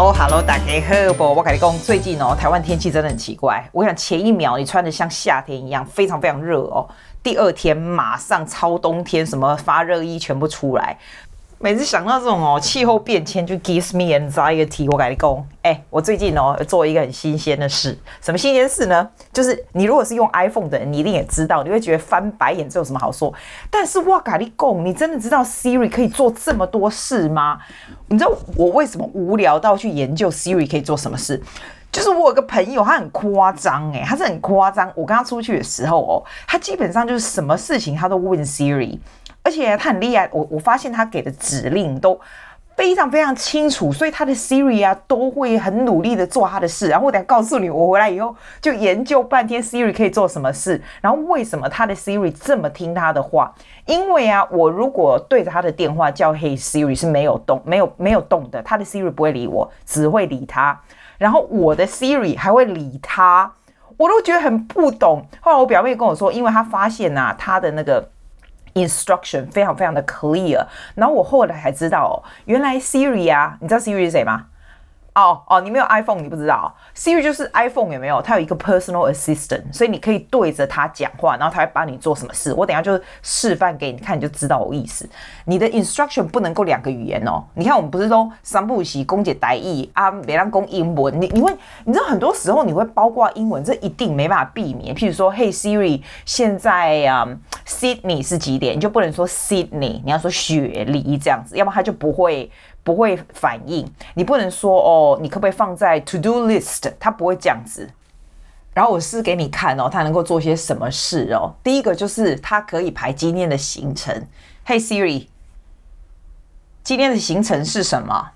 Hello，Hello，大家好不？我跟你讲，最近哦，台湾天气真的很奇怪。我想前一秒你穿的像夏天一样，非常非常热哦，第二天马上超冬天，什么发热衣全部出来。每次想到这种哦气候变迁，就 gives me anxiety。我跟你讲，哎、我最近哦做一个很新鲜的事，什么新鲜事呢？就是你如果是用 iPhone 的人，你一定也知道，你会觉得翻白眼，这有什么好说？但是我跟你讲，你真的知道 Siri 可以做这么多事吗？你知道我为什么无聊到去研究 Siri 可以做什么事？就是我有个朋友，他很夸张诶，他是很夸张。我跟他出去的时候哦，他基本上就是什么事情他都问 Siri。而且他很厉害，我我发现他给的指令都非常非常清楚，所以他的 Siri 啊都会很努力的做他的事。然后我等下告诉你，我回来以后就研究半天 Siri 可以做什么事，然后为什么他的 Siri 这么听他的话？因为啊，我如果对着他的电话叫 Hey Siri 是没有动，没有没有动的，他的 Siri 不会理我，只会理他。然后我的 Siri 还会理他，我都觉得很不懂。后来我表妹跟我说，因为他发现啊，他的那个。Instruction 非常非常的 clear，然后我后来才知道，原来 Siri 啊，你知道 Siri 是谁吗？哦哦，你没有 iPhone，你不知道 Siri 就是 iPhone 有没有？它有一个 personal assistant，所以你可以对着它讲话，然后它会帮你做什么事。我等下就示范给你看，你就知道我意思。你的 instruction 不能够两个语言哦。你看我们不是都三不五时公解台语啊，别让公英文。你你会你知道很多时候你会包括英文，这一定没办法避免。譬如说，Hey Siri，现在啊、Sydney 是几点？你就不能说 Sydney，你要说雪梨这样子，要么它就不会。不会反应，你不能说哦，你可不可以放在 to do list？它不会这样子。然后我试给你看哦，它能够做些什么事哦。第一个就是它可以排今天的行程。Hey Siri，今天的行程是什么？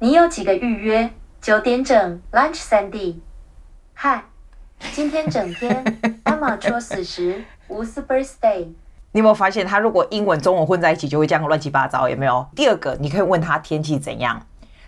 你有几个预约？九点整，lunch 三 D。嗨，今天整天 Emma 戳死时无私 birthday。你有没有发现，他如果英文、中文混在一起，就会这样乱七八糟？有没有？第二个，你可以问他天气怎样，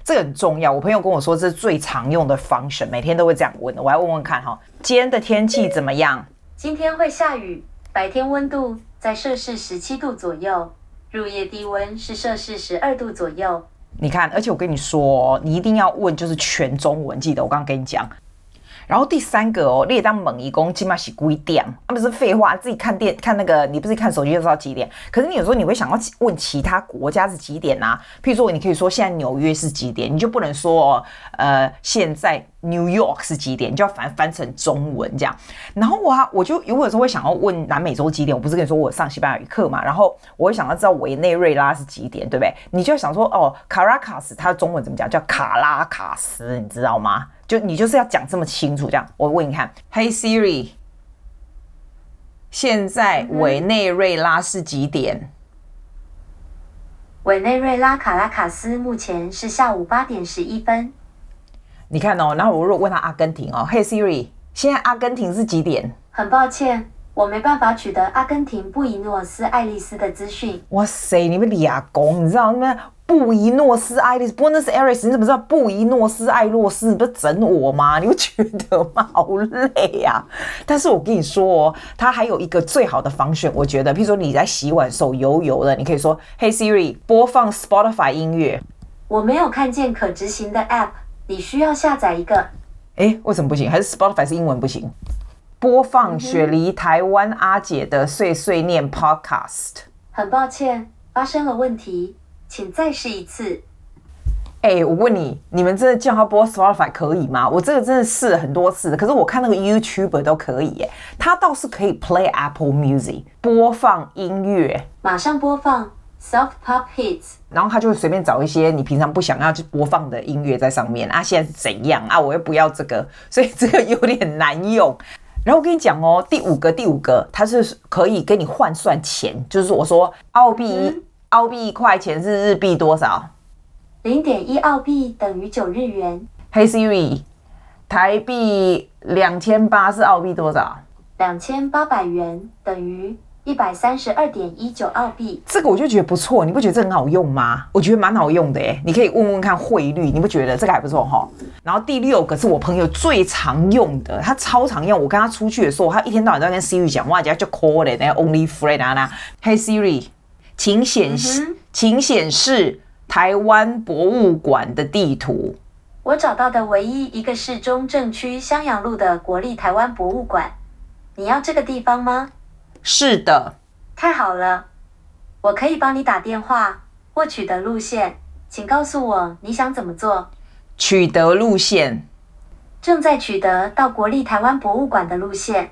这个很重要。我朋友跟我说，这是最常用的 function，每天都会这样问的。我要问问看哈，今天的天气怎么样？今天会下雨，白天温度在摄氏十七度左右，入夜低温是摄氏十二度左右。你看，而且我跟你说，你一定要问，就是全中文。记得我刚刚跟你讲。然后第三个哦，列当猛一公，起码是几点？啊，不是废话，自己看电看那个，你不是看手机就知道几点？可是你有时候你会想要问其他国家是几点啊？譬如说，你可以说现在纽约是几点，你就不能说，呃，现在 New York 是几点？你就要翻翻成中文这样。然后我我就有的时候会想要问南美洲几点？我不是跟你说我上西班牙语课嘛？然后我会想要知道委内瑞拉是几点，对不对？你就想说哦，卡拉卡斯它的中文怎么讲？叫卡拉卡斯，你知道吗？就你就是要讲这么清楚，这样我问你看，Hey Siri，现在委内瑞拉是几点？委内瑞拉卡拉卡斯目前是下午八点十一分。你看哦，然后我如果问他阿根廷哦，Hey Siri，现在阿根廷是几点？很抱歉，我没办法取得阿根廷布宜诺斯艾利斯的资讯。哇塞，你们俩公，你知道吗？布宜诺斯艾利斯，Buenos Aires，你怎么知道布宜诺斯艾洛斯？你不是整我吗？你不觉得吗？好累呀、啊！但是我跟你说哦，它还有一个最好的 function，我觉得，譬如说你在洗碗手油油的，你可以说：“Hey Siri，播放 Spotify 音乐。”我没有看见可执行的 app，你需要下载一个。诶，为什么不行？还是 Spotify 是英文不行？播放雪梨台湾阿姐的碎碎念 Podcast。很抱歉，发生了问题。请再试一次。哎、欸，我问你，你们真的叫他播 Spotify 可以吗？我这个真的试了很多次，可是我看那个 YouTuber 都可以耶。他倒是可以 Play Apple Music 播放音乐，马上播放 Soft Pop Hits，然后他就会随便找一些你平常不想要去播放的音乐在上面啊。现在是怎样啊？我又不要这个，所以这个有点难用。然后我跟你讲哦，第五个，第五个，它是可以给你换算钱，就是我说澳币。嗯澳币一块钱是日币多少？零点一澳币等于九日元。Hey Siri，台币两千八是澳币多少？两千八百元等于一百三十二点一九澳币。这个我就觉得不错，你不觉得这很好用吗？我觉得蛮好用的诶，你可以问问看汇率，你不觉得这个还不错哈？然后第六个是我朋友最常用的，他超常用。我跟他出去的时候，他一天到晚都在跟 Siri 讲话，人家就 call 的那个 Only Friend 啊，Hey Siri。请显示，请显示台湾博物馆的地图。我找到的唯一一个是中正区襄阳路的国立台湾博物馆。你要这个地方吗？是的。太好了，我可以帮你打电话或取得路线，请告诉我你想怎么做。取得路线。正在取得到国立台湾博物馆的路线。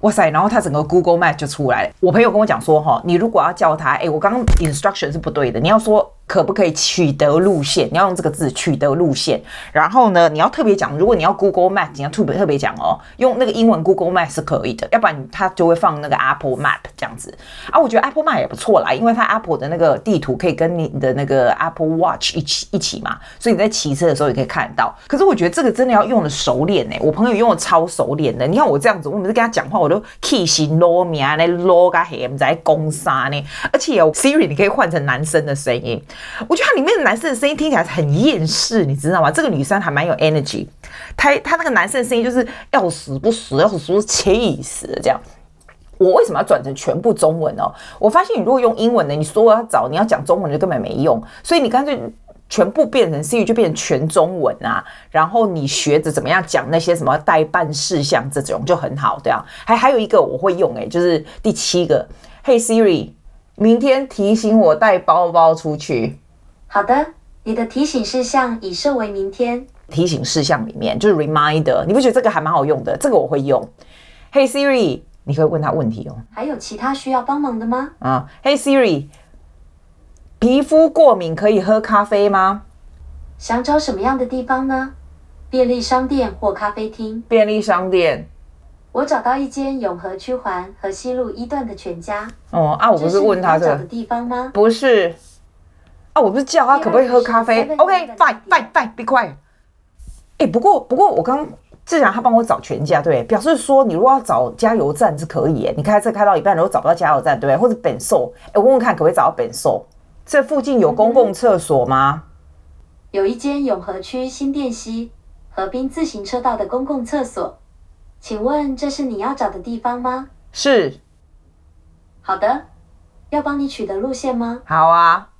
哇塞！然后他整个 Google Map 就出来了。我朋友跟我讲说，哈，你如果要叫他，哎，我刚刚 instruction 是不对的，你要说。可不可以取得路线？你要用这个字取得路线。然后呢，你要特别讲，如果你要 Google Map，你要特别特别讲哦，用那个英文 Google Map 是可以的，要不然它就会放那个 Apple Map 这样子啊。我觉得 Apple Map 也不错啦，因为它 Apple 的那个地图可以跟你的那个 Apple Watch 一起一起嘛，所以你在骑车的时候也可以看得到。可是我觉得这个真的要用的熟练呢、我朋友用的超熟练的。你看我这样子，我每次跟他讲话，我都 key 型 low 名呢 low 个黑在攻杀呢，而且有 Siri 你可以换成男生的声音，我觉得它里面的。男生的声音听起来很厌世，你知道吗？这个女生还蛮有 energy，她她那个男生的声音就是要死不死，要死气死这样。我为什么要转成全部中文哦？我发现你如果用英文的，你说要找你要讲中文就根本没用，所以你干脆全部变成 Siri 就变成全中文啊。然后你学着怎么样讲那些什么待办事项这种就很好，对啊。还还有一个我会用诶，就是第七个，Hey Siri，明天提醒我带包包出去。好的，你的提醒事项已设为明天。提醒事项里面就是 reminder，你不觉得这个还蛮好用的？这个我会用。Hey Siri，你可以问他问题哦。还有其他需要帮忙的吗？啊，Hey Siri，皮肤过敏可以喝咖啡吗？想找什么样的地方呢？便利商店或咖啡厅？便利商店。我找到一间永和区环河西路一段的全家。哦啊，我不是问他这找的地方吗？不是。啊，我不是叫他可不可以喝咖啡？OK，fine，fine，fine，be quiet。哎，不过不过我刚既然他帮我找全家，对，表示说你如果要找加油站是可以。哎，你开车开到一半，如果找不到加油站，对，或者本寿，哎，我问问看可不可以找到本寿？这附近有公共厕所吗？有一间永和区新店西河滨自行车道的公共厕所，请问这是你要找的地方吗？是。好的，要帮你取得路线吗？好啊。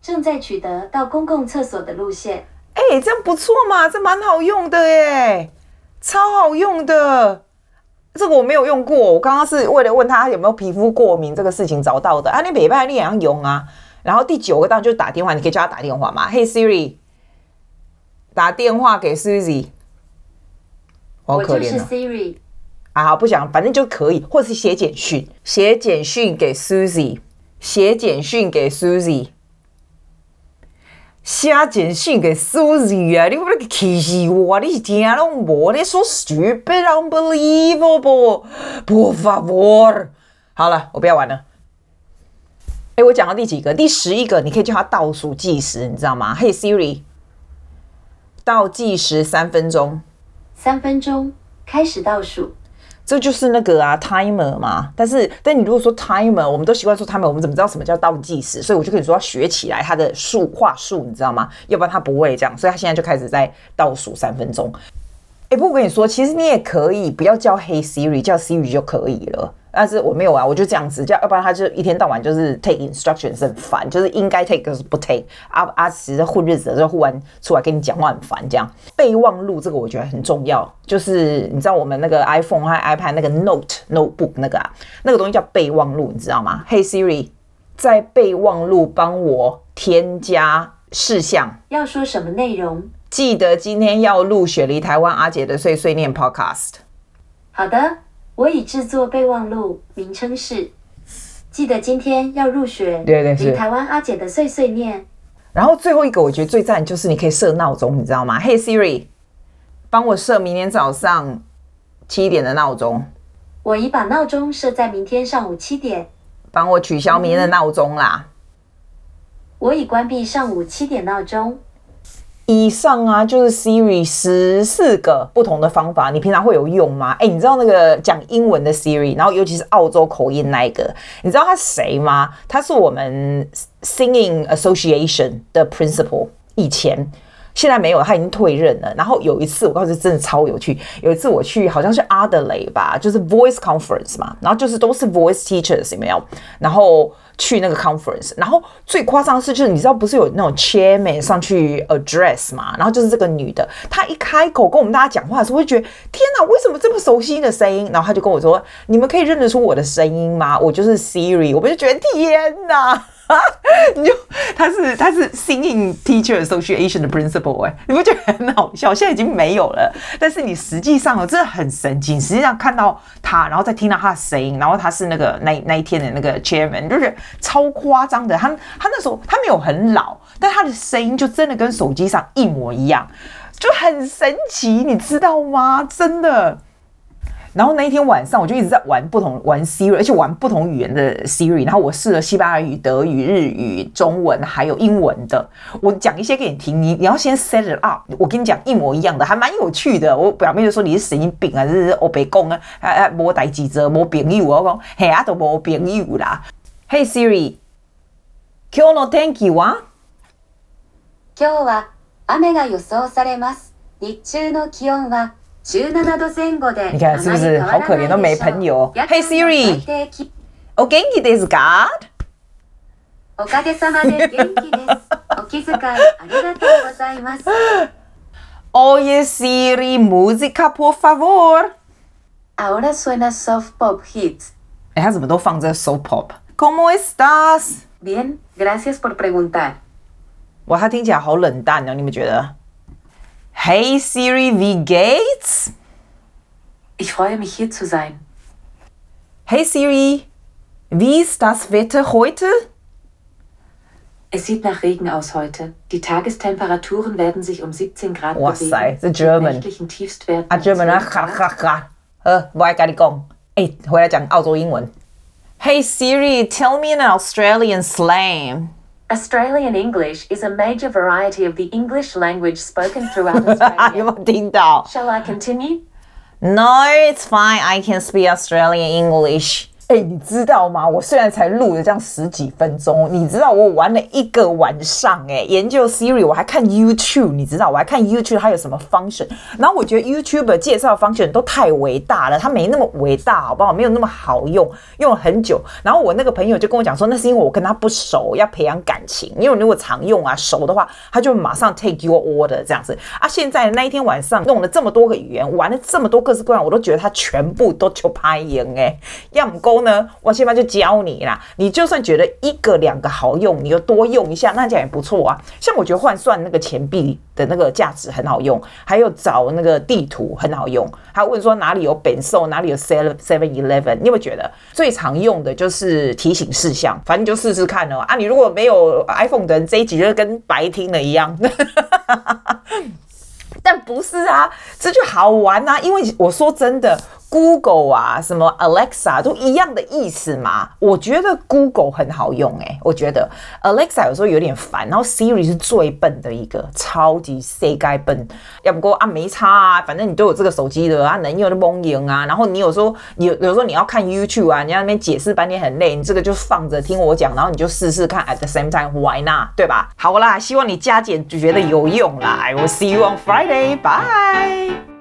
正在取得到公共厕所的路线。哎、欸，这样不错嘛，这蛮好用的耶，超好用的。这个我没有用过，我刚刚是为了问他有没有皮肤过敏这个事情找到的。啊，你北派你也要用啊。然后第九个当然就是打电话，你可以叫他打电话嘛。Hey Siri，打电话给 Susie。好可怜、哦、我就是 Siri。啊，不想，反正就可以，或者是写简讯，写简讯给 Susie，写简讯给 Susie。写简讯给 Susie 啊！你不要气死我！你是听拢无？你说 stupid unbelievable por favor。好了，我不要玩了。哎，我讲到第几个？第十一个，你可以叫他倒数计时，你知道吗？Hey Siri，倒计时三分钟。三分钟，开始倒数。这就是那个啊，timer 嘛。但是，但你如果说 timer，我们都习惯说 timer，我们怎么知道什么叫倒计时？所以我就跟你说要学起来它的数话术，你知道吗？要不然他不会这样。所以他现在就开始在倒数三分钟。哎，不过我跟你说，其实你也可以不要叫 Hey Siri，叫 Siri 就可以了。但是我没有啊，我就这样子叫，要不然他就一天到晚就是 take instructions 很烦，就是应该 take 可是不 take。阿阿其实混日子的时候忽然出来跟你讲话很烦，这样备忘录这个我觉得很重要，就是你知道我们那个 iPhone 和 iPad 那个 Note Notebook 那个啊，那个东西叫备忘录，你知道吗？Hey Siri，在备忘录帮我添加事项，要说什么内容？记得今天要录雪梨台湾阿姐的碎碎念 Podcast。好的。我已制作备忘录，名称是“记得今天要入学”。对对是，台湾阿姐的碎碎念。然后最后一个，我觉得最赞就是你可以设闹钟，你知道吗？Hey Siri，帮我设明天早上七点的闹钟。我已把闹钟设在明天上午七点。帮我取消明天的闹钟啦。我已关闭上午七点闹钟。以上啊，就是 Siri 十四个不同的方法，你平常会有用吗？诶，你知道那个讲英文的 Siri，然后尤其是澳洲口音那一个，你知道他是谁吗？他是我们 Singing Association 的 Principal，以前现在没有，他已经退任了。然后有一次，我告诉你，真的超有趣。有一次我去，好像是阿德雷吧，就是 Voice Conference 嘛，然后就是都是 Voice Teachers 有没有？然后去那个 Conference，然后最夸张的是，就是你知道不是有那种 Chairman 上去 Address 嘛？然后就是这个女的，她一开口跟我们大家讲话的时候，会觉得天哪，为什么这么熟悉的声音？然后她就跟我说：“你们可以认得出我的声音吗？我就是 Siri。”我们就觉得天哪！啊！你就他是他是 Singing Teacher Association 的 Principal 哎，你不觉得很好笑？现在已经没有了，但是你实际上哦，真的很神奇。实际上看到他，然后再听到他的声音，然后他是那个那那一天的那个 Chairman，就是超夸张的。他他那时候他没有很老，但他的声音就真的跟手机上一模一样，就很神奇，你知道吗？真的。然后那一天晚上，我就一直在玩不同玩 Siri，而且玩不同语言的 Siri。然后我试了西班牙语、德语、日语、中文，还有英文的。我讲一些给你听，你你要先 set it up。我跟你讲一模一样的，还蛮有趣的。我表妹就说你是神经病啊，是欧北共啊，啊啊，没代志做，没朋友。我讲嘿啊，都没朋友啦。Hey Siri，今日の天気は？今日は雨が予想されます。日中の気温は 17度前后で。你看是不是好可怜，都没朋友。Hey Siri，お元気ですか？おかげさまで元気です。お気遣いありがとうございます。Oye Siri, música por favor. Ahora suena soft pop hits. 哎，他怎么都放这 soft pop？¿Cómo estás? Bien, gracias por preguntar. 哇，他听起来好冷淡哦，你们觉得 ？Hey Siri, wie geht's? Ich freue mich hier zu sein. Hey Siri, wie ist das Wetter heute? Es sieht nach Regen aus heute. Die Tagestemperaturen werden sich um 17 Grad Wow, bewegen. sei, the mit German. nächtlichen Tiefstwerten 啊 um German 啊， 12哈 Grad. 哈哈。呃，我来跟你讲，哎，回来讲澳洲英文。Hey Siri, tell me an Australian slang. Australian English is a major variety of the English language spoken throughout 啊，有 Australia. 没有听到 Shall I continue? ？No, it's fine. I can speak Australian English. 哎，你知道吗？我虽然才录了这样十几分钟，你知道我玩了一个晚上哎，研究 Siri，我还看 YouTube，你知道我还看 YouTube 它有什么 function，然后我觉得 YouTube 介绍 function 都太伟大了，它没那么伟大，好不好？没有那么好用，用了很久。然后我那个朋友就跟我讲说，那是因为我跟他不熟，要培养感情，因为如果常用啊熟的话，他就马上 take your order 这样子啊。现在那一天晚上弄了这么多个语言，玩了这么多各式各样，我都觉得他全部都就拍赢哎，要么够。呢，我现在就教你啦。你就算觉得一个两个好用，你就多用一下，那这样也不错啊。像我觉得换算那个钱币的那个价值很好用，还有找那个地图很好用，还问说哪里有本寿，哪里有 Seven Seven Eleven。你有没有觉得最常用的就是提醒事项？反正就试试看哦。啊，你如果没有 iPhone 的人，这一集就跟白听了一样。但不是啊，这就好玩啊。因为我说真的。Google 啊，什么 Alexa 都一样的意思嘛。我觉得 Google 很好用诶、我觉得 Alexa 有时候有点烦，然后 Siri 是最笨的一个，超级世界笨。要不过啊，没差啊，反正你都有这个手机的啊，能用就蒙用啊。然后你有时候有有时候你要看 YouTube 啊，你在那边解释半天很累，你这个就放着听我讲，然后你就试试看。At the same time，why not？对吧？好啦，希望你加减就觉得有用啦。I will see you on Friday，bye。